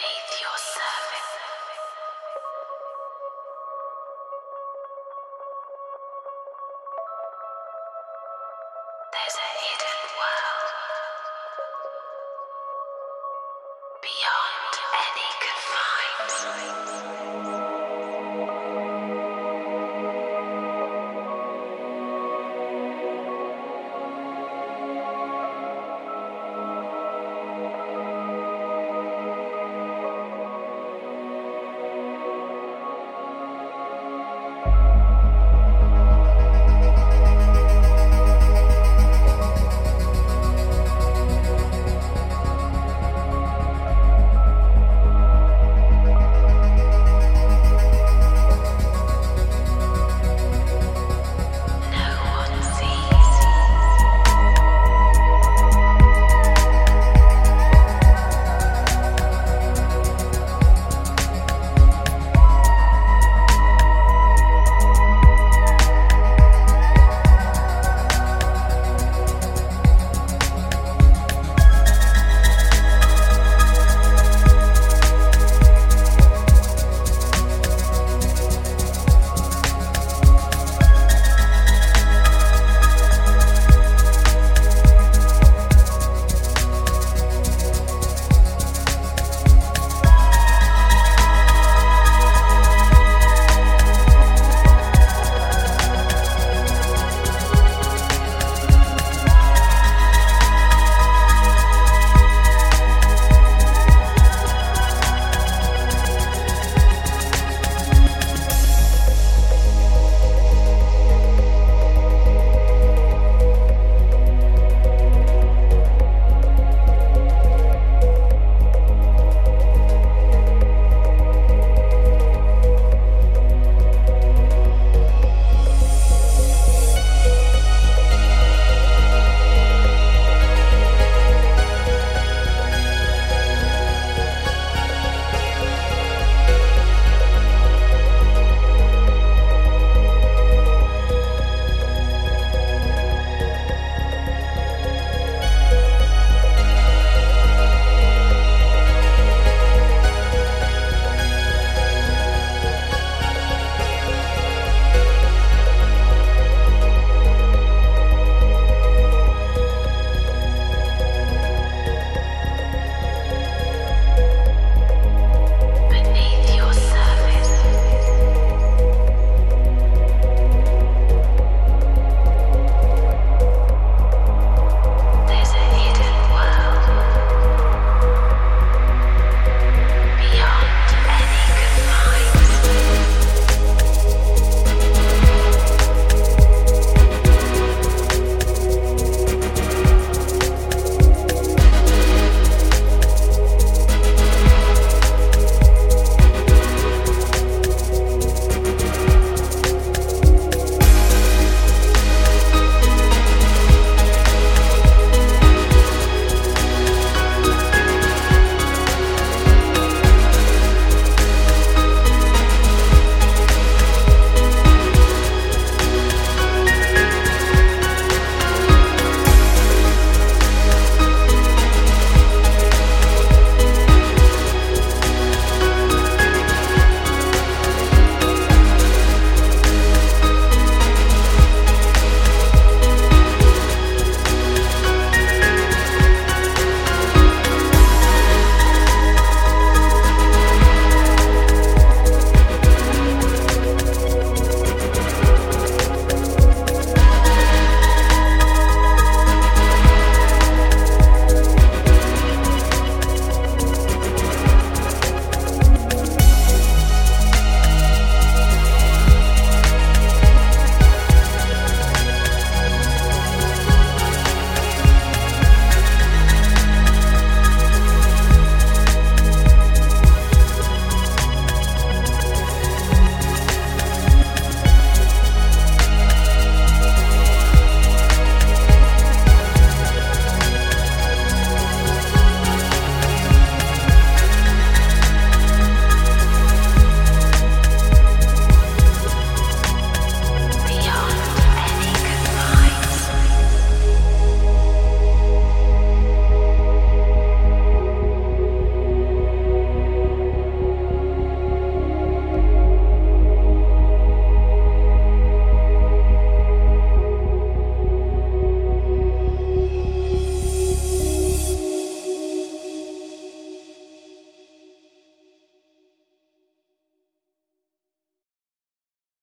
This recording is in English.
your surface. There's a